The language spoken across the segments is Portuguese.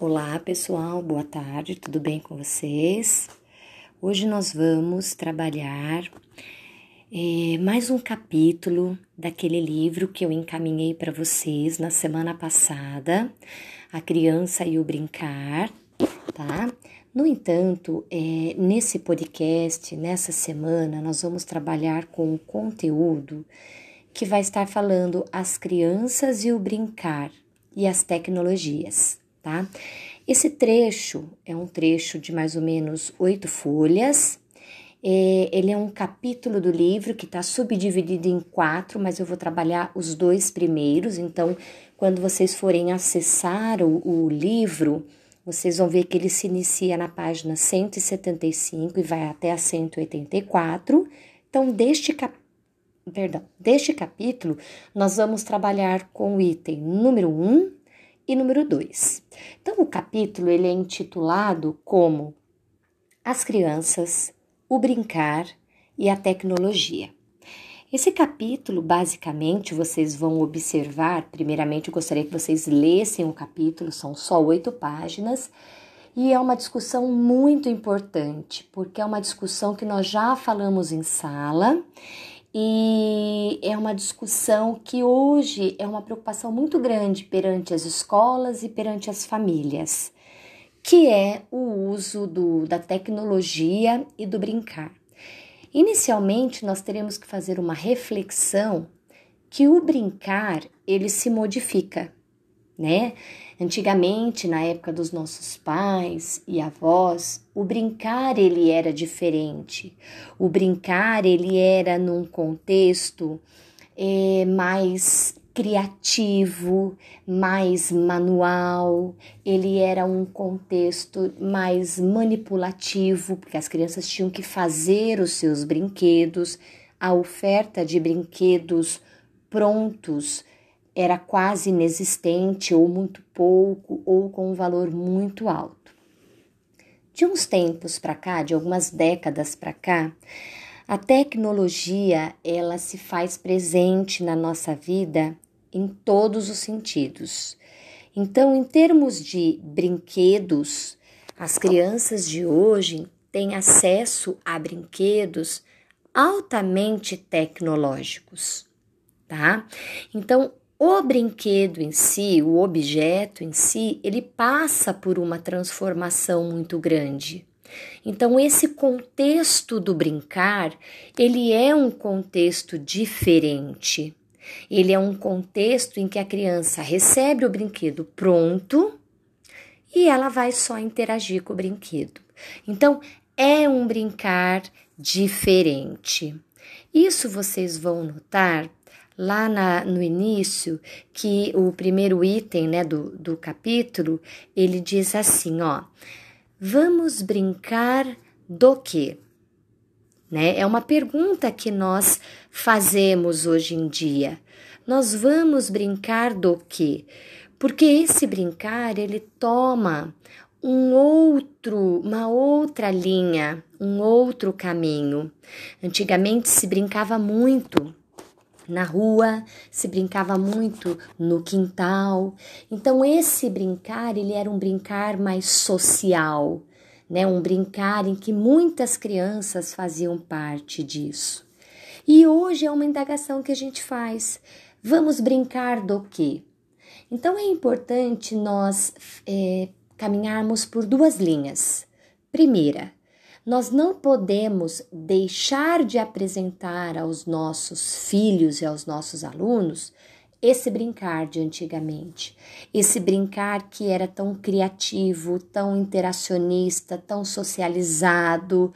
Olá pessoal, boa tarde, tudo bem com vocês? Hoje nós vamos trabalhar é, mais um capítulo daquele livro que eu encaminhei para vocês na semana passada, A Criança e o Brincar, tá? No entanto, é, nesse podcast, nessa semana, nós vamos trabalhar com o conteúdo que vai estar falando as crianças e o brincar e as tecnologias tá? Esse trecho é um trecho de mais ou menos oito folhas. É, ele é um capítulo do livro que está subdividido em quatro, mas eu vou trabalhar os dois primeiros. Então, quando vocês forem acessar o, o livro, vocês vão ver que ele se inicia na página 175 e vai até a 184. Então, deste cap... Perdão, deste capítulo, nós vamos trabalhar com o item número 1, um, e número 2. Então, o capítulo ele é intitulado como As Crianças, o Brincar e a Tecnologia. Esse capítulo, basicamente, vocês vão observar. Primeiramente, eu gostaria que vocês lessem o capítulo, são só oito páginas, e é uma discussão muito importante, porque é uma discussão que nós já falamos em sala e é uma discussão que hoje é uma preocupação muito grande perante as escolas e perante as famílias, que é o uso do, da tecnologia e do brincar. Inicialmente, nós teremos que fazer uma reflexão que o brincar ele se modifica, né? Antigamente, na época dos nossos pais e avós, o brincar ele era diferente. O brincar ele era num contexto é, mais criativo, mais manual, ele era um contexto mais manipulativo, porque as crianças tinham que fazer os seus brinquedos, a oferta de brinquedos prontos era quase inexistente ou muito pouco ou com um valor muito alto. De uns tempos para cá, de algumas décadas para cá, a tecnologia ela se faz presente na nossa vida em todos os sentidos. Então, em termos de brinquedos, as crianças de hoje têm acesso a brinquedos altamente tecnológicos, tá? Então, o brinquedo em si, o objeto em si, ele passa por uma transformação muito grande. Então esse contexto do brincar, ele é um contexto diferente. Ele é um contexto em que a criança recebe o brinquedo pronto e ela vai só interagir com o brinquedo. Então é um brincar diferente. Isso vocês vão notar lá na, no início que o primeiro item né, do, do capítulo ele diz assim: ó, vamos brincar do quê? Né? É uma pergunta que nós fazemos hoje em dia. Nós vamos brincar do quê? Porque esse brincar ele toma um outro, uma outra linha, um outro caminho. Antigamente se brincava muito na rua, se brincava muito no quintal. Então esse brincar, ele era um brincar mais social, né? Um brincar em que muitas crianças faziam parte disso. E hoje é uma indagação que a gente faz. Vamos brincar do quê? Então é importante nós é, caminharmos por duas linhas. Primeira, nós não podemos deixar de apresentar aos nossos filhos e aos nossos alunos esse brincar de antigamente, esse brincar que era tão criativo, tão interacionista, tão socializado,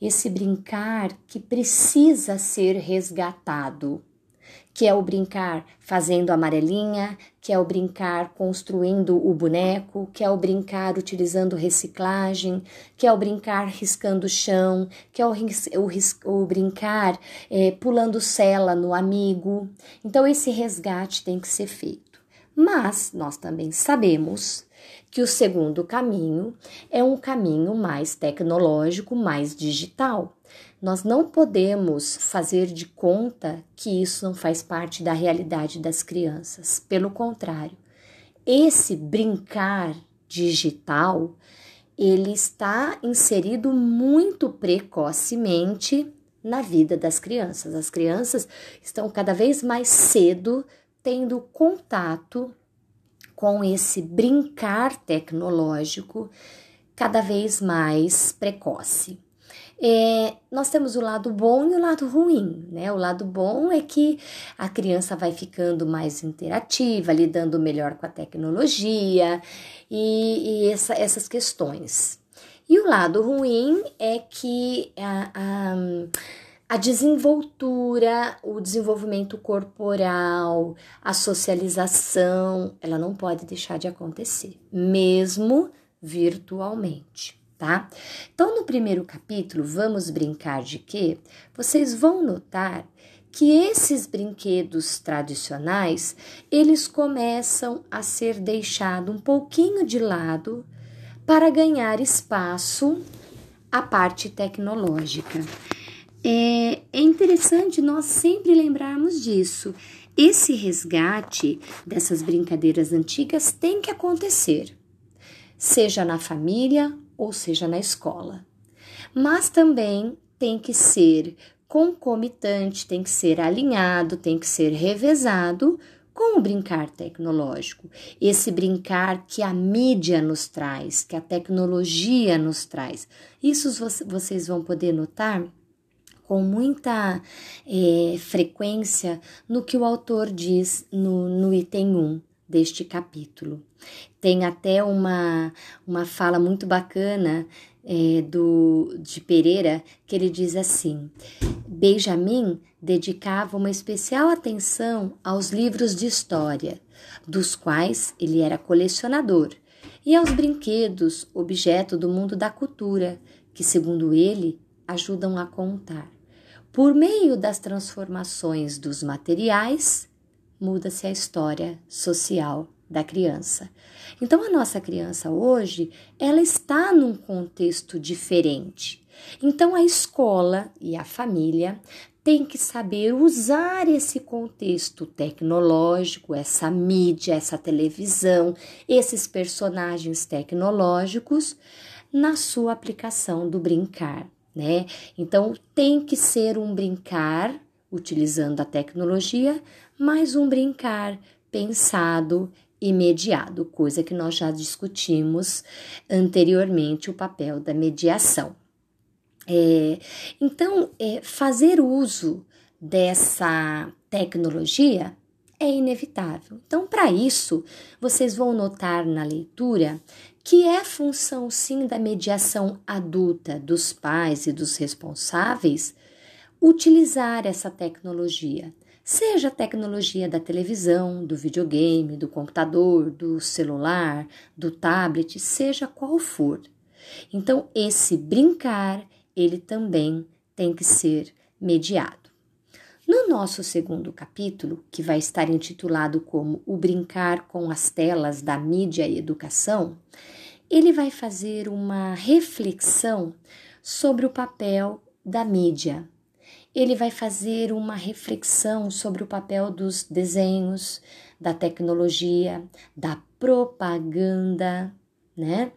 esse brincar que precisa ser resgatado que é o brincar fazendo amarelinha, que é o brincar construindo o boneco, que é o brincar utilizando reciclagem, que é o brincar riscando o chão, que é o, o, o brincar é, pulando cela no amigo. Então, esse resgate tem que ser feito. Mas nós também sabemos que o segundo caminho é um caminho mais tecnológico, mais digital. Nós não podemos fazer de conta que isso não faz parte da realidade das crianças. Pelo contrário, esse brincar digital, ele está inserido muito precocemente na vida das crianças. As crianças estão cada vez mais cedo tendo contato com esse brincar tecnológico cada vez mais precoce. É, nós temos o lado bom e o lado ruim, né? O lado bom é que a criança vai ficando mais interativa, lidando melhor com a tecnologia e, e essa, essas questões. E o lado ruim é que a, a, a desenvoltura, o desenvolvimento corporal, a socialização, ela não pode deixar de acontecer, mesmo virtualmente tá? Então, no primeiro capítulo, vamos brincar de quê? Vocês vão notar que esses brinquedos tradicionais, eles começam a ser deixados um pouquinho de lado para ganhar espaço a parte tecnológica. É, é interessante nós sempre lembrarmos disso. Esse resgate dessas brincadeiras antigas tem que acontecer, seja na família ou seja, na escola. Mas também tem que ser concomitante, tem que ser alinhado, tem que ser revezado com o brincar tecnológico. Esse brincar que a mídia nos traz, que a tecnologia nos traz. Isso vocês vão poder notar com muita é, frequência no que o autor diz no, no item 1 deste capítulo. Tem até uma, uma fala muito bacana é, do, de Pereira que ele diz assim: Benjamin dedicava uma especial atenção aos livros de história, dos quais ele era colecionador, e aos brinquedos, objeto do mundo da cultura, que, segundo ele, ajudam a contar. Por meio das transformações dos materiais, muda-se a história social da criança. Então a nossa criança hoje, ela está num contexto diferente. Então a escola e a família tem que saber usar esse contexto tecnológico, essa mídia, essa televisão, esses personagens tecnológicos na sua aplicação do brincar, né? Então tem que ser um brincar utilizando a tecnologia, mas um brincar pensado e mediado, coisa que nós já discutimos anteriormente o papel da mediação. É, então, é, fazer uso dessa tecnologia é inevitável. Então, para isso, vocês vão notar na leitura que é função sim da mediação adulta dos pais e dos responsáveis utilizar essa tecnologia, seja a tecnologia da televisão, do videogame, do computador, do celular, do tablet, seja qual for. Então, esse brincar, ele também tem que ser mediado. No nosso segundo capítulo, que vai estar intitulado como O Brincar com as Telas da Mídia e Educação, ele vai fazer uma reflexão sobre o papel da mídia, ele vai fazer uma reflexão sobre o papel dos desenhos, da tecnologia, da propaganda, né?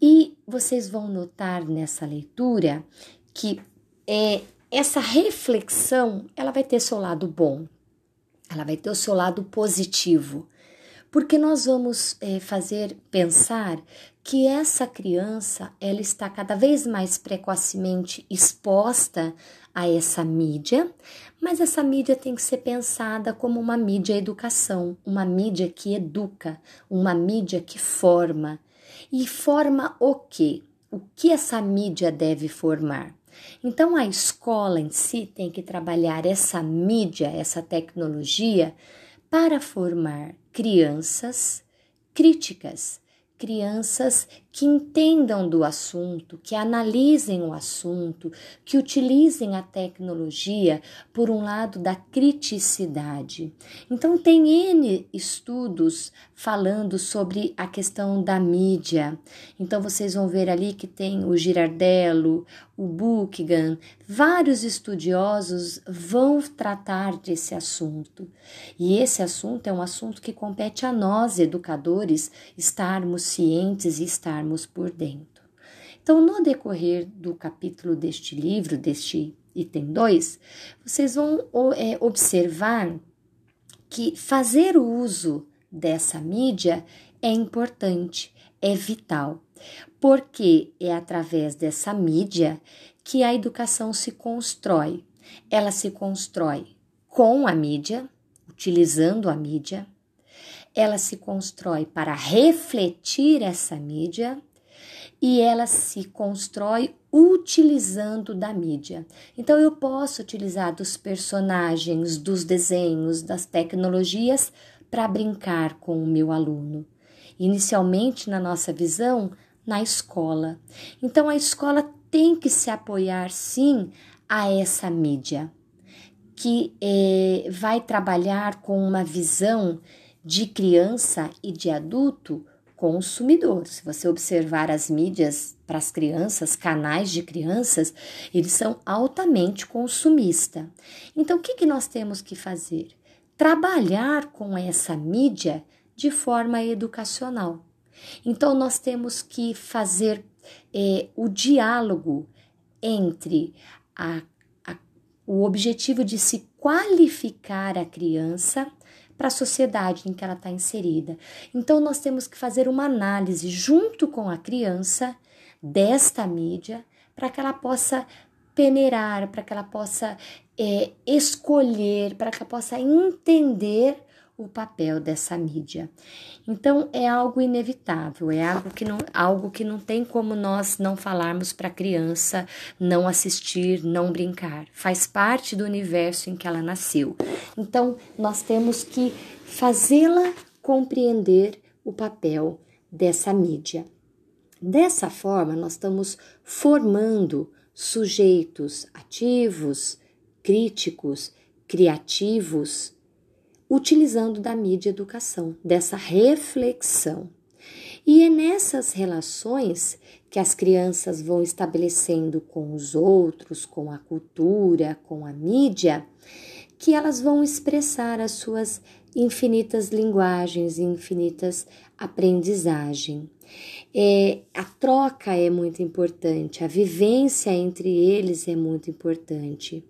E vocês vão notar nessa leitura que é, essa reflexão ela vai ter seu lado bom, ela vai ter o seu lado positivo, porque nós vamos é, fazer pensar que essa criança ela está cada vez mais precocemente exposta a essa mídia, mas essa mídia tem que ser pensada como uma mídia educação, uma mídia que educa, uma mídia que forma. E forma o quê? O que essa mídia deve formar? Então a escola em si tem que trabalhar essa mídia, essa tecnologia para formar crianças críticas, crianças que entendam do assunto, que analisem o assunto, que utilizem a tecnologia por um lado da criticidade. Então, tem N estudos falando sobre a questão da mídia. Então, vocês vão ver ali que tem o Girardello, o Buchgan, vários estudiosos vão tratar desse assunto. E esse assunto é um assunto que compete a nós, educadores, estarmos cientes e estarmos por dentro. Então, no decorrer do capítulo deste livro, deste item 2, vocês vão é, observar que fazer uso dessa mídia é importante, é vital, porque é através dessa mídia que a educação se constrói. Ela se constrói com a mídia, utilizando a mídia, ela se constrói para refletir essa mídia e ela se constrói utilizando da mídia. Então eu posso utilizar dos personagens, dos desenhos, das tecnologias para brincar com o meu aluno. Inicialmente, na nossa visão, na escola. Então a escola tem que se apoiar sim a essa mídia, que é, vai trabalhar com uma visão de criança e de adulto consumidor. Se você observar as mídias para as crianças, canais de crianças, eles são altamente consumistas. Então, o que, que nós temos que fazer? Trabalhar com essa mídia de forma educacional. Então, nós temos que fazer é, o diálogo entre a, a, o objetivo de se qualificar a criança para a sociedade em que ela está inserida. Então, nós temos que fazer uma análise junto com a criança desta mídia para que ela possa peneirar, para que ela possa é, escolher, para que ela possa entender o papel dessa mídia. Então é algo inevitável, é algo que não, algo que não tem como nós não falarmos para a criança, não assistir, não brincar. Faz parte do universo em que ela nasceu. Então nós temos que fazê-la compreender o papel dessa mídia. Dessa forma, nós estamos formando sujeitos ativos, críticos, criativos, utilizando da mídia educação, dessa reflexão. E é nessas relações que as crianças vão estabelecendo com os outros, com a cultura, com a mídia, que elas vão expressar as suas infinitas linguagens, infinitas aprendizagens. É, a troca é muito importante, a vivência entre eles é muito importante.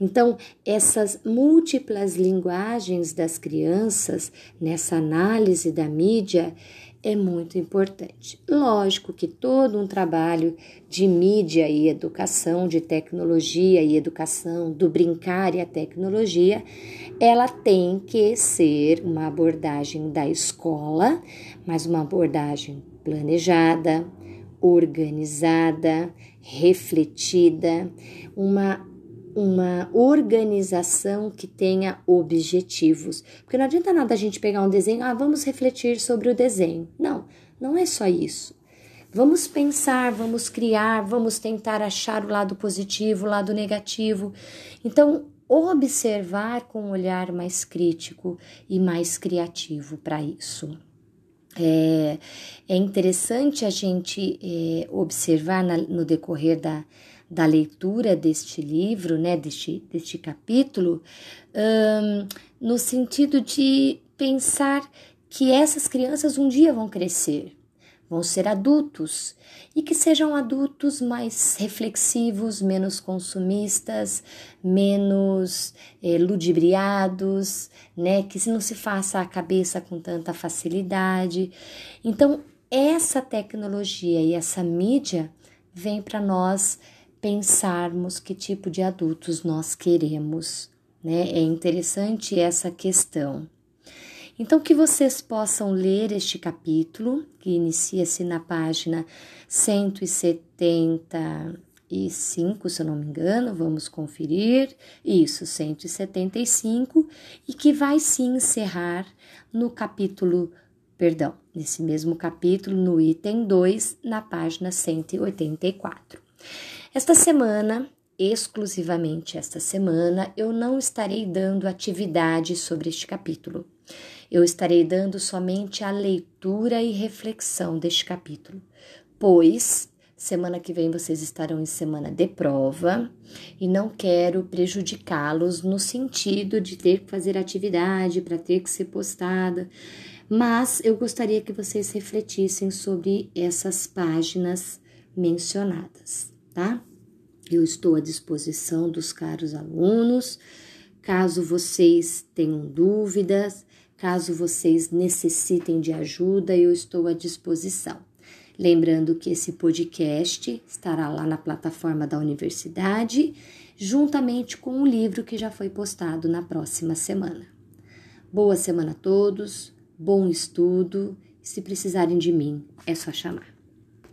Então, essas múltiplas linguagens das crianças, nessa análise da mídia, é muito importante. Lógico que todo um trabalho de mídia e educação, de tecnologia e educação, do brincar e a tecnologia, ela tem que ser uma abordagem da escola, mas uma abordagem planejada, organizada, refletida, uma uma organização que tenha objetivos. Porque não adianta nada a gente pegar um desenho, ah, vamos refletir sobre o desenho. Não, não é só isso. Vamos pensar, vamos criar, vamos tentar achar o lado positivo, o lado negativo. Então, observar com um olhar mais crítico e mais criativo para isso. É, é, interessante a gente é, observar na, no decorrer da, da leitura deste livro, né, deste, deste capítulo, no sentido de pensar que essas crianças um dia vão crescer, vão ser adultos e que sejam adultos mais reflexivos, menos consumistas, menos é, ludibriados, né? Que não se faça a cabeça com tanta facilidade. Então, essa tecnologia e essa mídia vem para nós pensarmos que tipo de adultos nós queremos, né? É interessante essa questão. Então, que vocês possam ler este capítulo, que inicia-se na página 175, se eu não me engano, vamos conferir. Isso, 175, e que vai se encerrar no capítulo, perdão, nesse mesmo capítulo, no item 2, na página 184. Esta semana exclusivamente esta semana, eu não estarei dando atividade sobre este capítulo. Eu estarei dando somente a leitura e reflexão deste capítulo, pois semana que vem vocês estarão em semana de prova e não quero prejudicá-los no sentido de ter que fazer atividade para ter que ser postada. Mas eu gostaria que vocês refletissem sobre essas páginas mencionadas, tá? Eu estou à disposição dos caros alunos, caso vocês tenham dúvidas, caso vocês necessitem de ajuda, eu estou à disposição. Lembrando que esse podcast estará lá na plataforma da universidade, juntamente com o livro que já foi postado na próxima semana. Boa semana a todos, bom estudo. Se precisarem de mim, é só chamar.